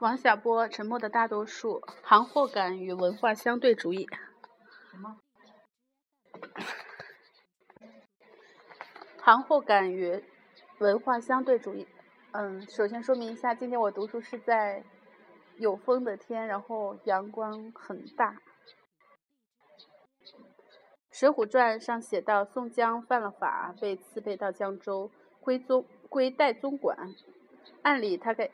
王小波《沉默的大多数》行货感与文化相对主义。行货感与文化相对主义。嗯，首先说明一下，今天我读书是在有风的天，然后阳光很大。《水浒传》上写到，宋江犯了法，被刺配到江州，归宗归戴宗管。按理他该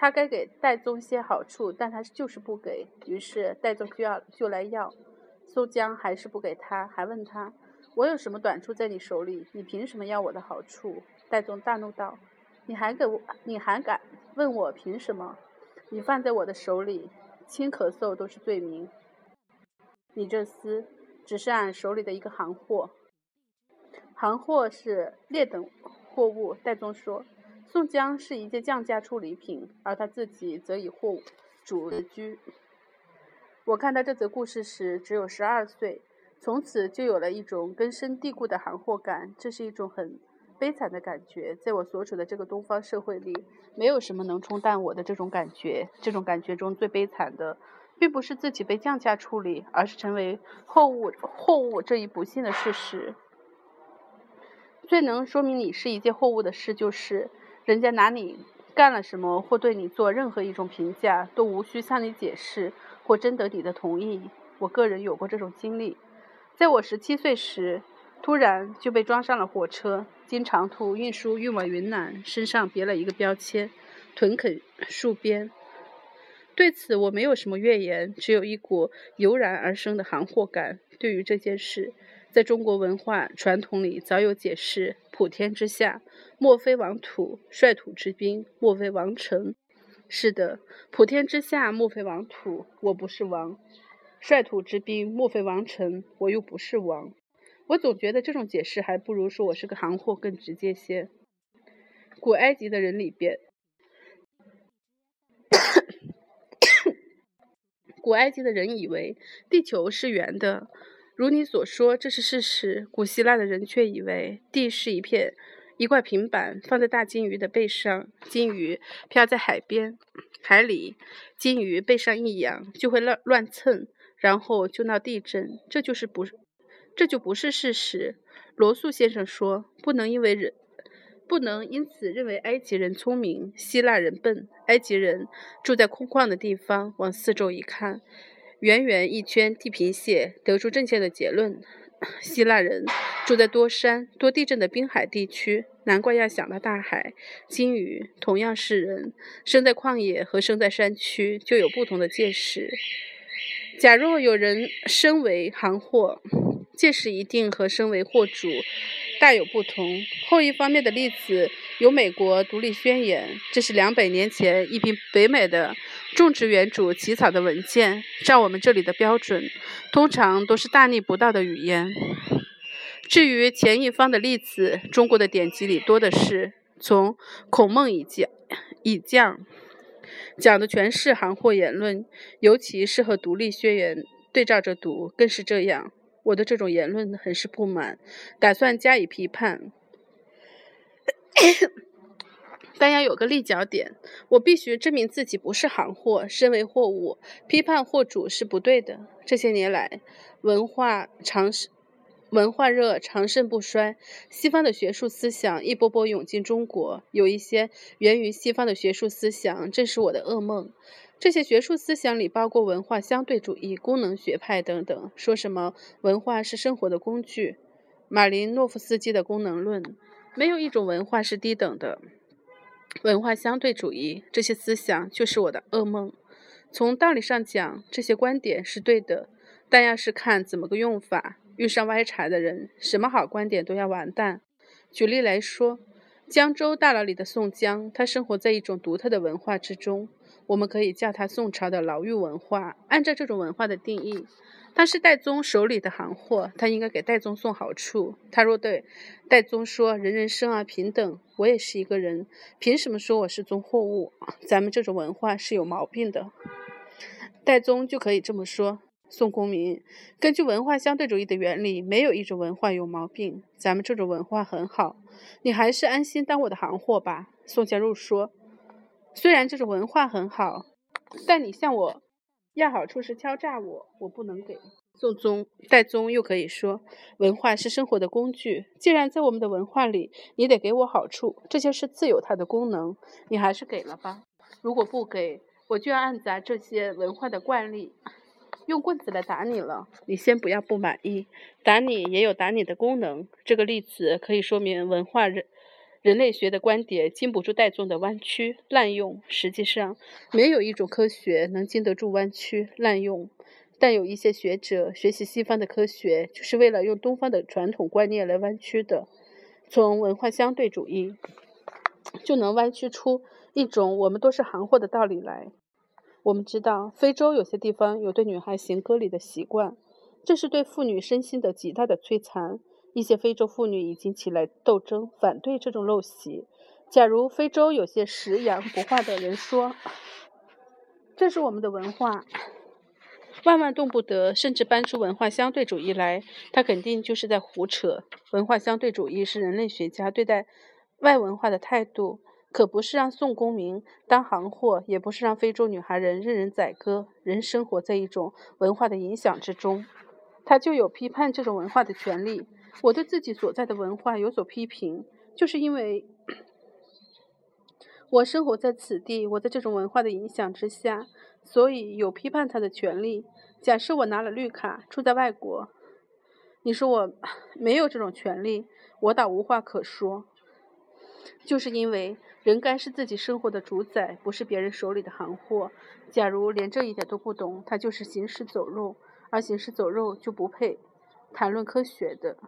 他该给戴宗些好处，但他就是不给。于是戴宗就要就来要，宋江还是不给他，还问他。我有什么短处在你手里？你凭什么要我的好处？戴宗大怒道：“你还给我，你还敢问我凭什么？你放在我的手里，轻咳嗽都是罪名。你这厮只是俺手里的一个行货，行货是劣等货物。”戴宗说：“宋江是一介降价处理品，而他自己则以货主自居。”我看到这则故事时只有十二岁。从此就有了一种根深蒂固的含货感，这是一种很悲惨的感觉。在我所处的这个东方社会里，没有什么能冲淡我的这种感觉。这种感觉中最悲惨的，并不是自己被降价处理，而是成为货物货物这一不幸的事实。最能说明你是一件货物的事，就是人家拿你干了什么，或对你做任何一种评价，都无需向你解释或征得你的同意。我个人有过这种经历。在我十七岁时，突然就被装上了火车，经长途运输运往云南，身上别了一个标签“屯垦戍边”。对此我没有什么怨言，只有一股油然而生的行货感。对于这件事，在中国文化传统里早有解释：“普天之下，莫非王土；率土之滨，莫非王臣。”是的，普天之下，莫非王土。我不是王。率土之滨，莫非王臣？我又不是王。我总觉得这种解释还不如说我是个行货更直接些。古埃及的人里边，古埃及的人以为地球是圆的，如你所说，这是事实。古希腊的人却以为地是一片一块平板，放在大金鱼的背上，金鱼漂在海边、海里，金鱼背上一仰，就会乱乱蹭。然后就闹地震，这就是不，这就不是事实。罗素先生说，不能因为人，不能因此认为埃及人聪明，希腊人笨。埃及人住在空旷的地方，往四周一看，圆圆一圈地平线，得出正确的结论。希腊人住在多山多地震的滨海地区，难怪要想到大海。鲸鱼同样是人，生在旷野和生在山区就有不同的见识。假若有人身为行货，见识一定和身为货主大有不同。后一方面的例子有美国独立宣言，这是两百年前一批北美的种植园主起草的文件。照我们这里的标准，通常都是大逆不道的语言。至于前一方的例子，中国的典籍里多的是，从孔孟以降以降。讲的全是行货言论，尤其是和独立宣言对照着读，更是这样。我的这种言论很是不满，打算加以批判，但要有个立脚点。我必须证明自己不是行货，身为货物，批判货主是不对的。这些年来，文化常识。文化热长盛不衰，西方的学术思想一波波涌进中国，有一些源于西方的学术思想，正是我的噩梦。这些学术思想里包括文化相对主义、功能学派等等，说什么文化是生活的工具，马林诺夫斯基的功能论，没有一种文化是低等的。文化相对主义这些思想就是我的噩梦。从道理上讲，这些观点是对的，但要是看怎么个用法。遇上歪茬的人，什么好观点都要完蛋。举例来说，江州大牢里的宋江，他生活在一种独特的文化之中，我们可以叫他宋朝的牢狱文化。按照这种文化的定义，他是戴宗手里的行货，他应该给戴宗送好处。他若对戴宗说：“人人生而平等，我也是一个人，凭什么说我是宗货物？”咱们这种文化是有毛病的。戴宗就可以这么说。宋公明，根据文化相对主义的原理，没有一种文化有毛病。咱们这种文化很好，你还是安心当我的行货吧。宋家入说，虽然这种文化很好，但你向我要好处是敲诈我，我不能给。宋宗、代宗又可以说，文化是生活的工具。既然在我们的文化里，你得给我好处，这些是自有它的功能。你还是给了吧。如果不给，我就要按咱这些文化的惯例，用棍子来打你了。你先不要不满意，打你也有打你的功能。这个例子可以说明文化人。人类学的观点经不住代宗的弯曲滥用。实际上，没有一种科学能经得住弯曲滥用。但有一些学者学习西方的科学，就是为了用东方的传统观念来弯曲的。从文化相对主义，就能弯曲出一种我们都是行货的道理来。我们知道，非洲有些地方有对女孩行割礼的习惯，这是对妇女身心的极大的摧残。一些非洲妇女已经起来斗争，反对这种陋习。假如非洲有些食洋不化的人说：“这是我们的文化，万万动不得。”甚至搬出文化相对主义来，他肯定就是在胡扯。文化相对主义是人类学家对待外文化的态度，可不是让宋公明当行货，也不是让非洲女孩人任人宰割。人生活在一种文化的影响之中，他就有批判这种文化的权利。我对自己所在的文化有所批评，就是因为我生活在此地，我在这种文化的影响之下，所以有批判它的权利。假设我拿了绿卡，住在外国，你说我没有这种权利，我倒无话可说。就是因为人该是自己生活的主宰，不是别人手里的行货。假如连这一点都不懂，他就是行尸走肉，而行尸走肉就不配谈论科学的。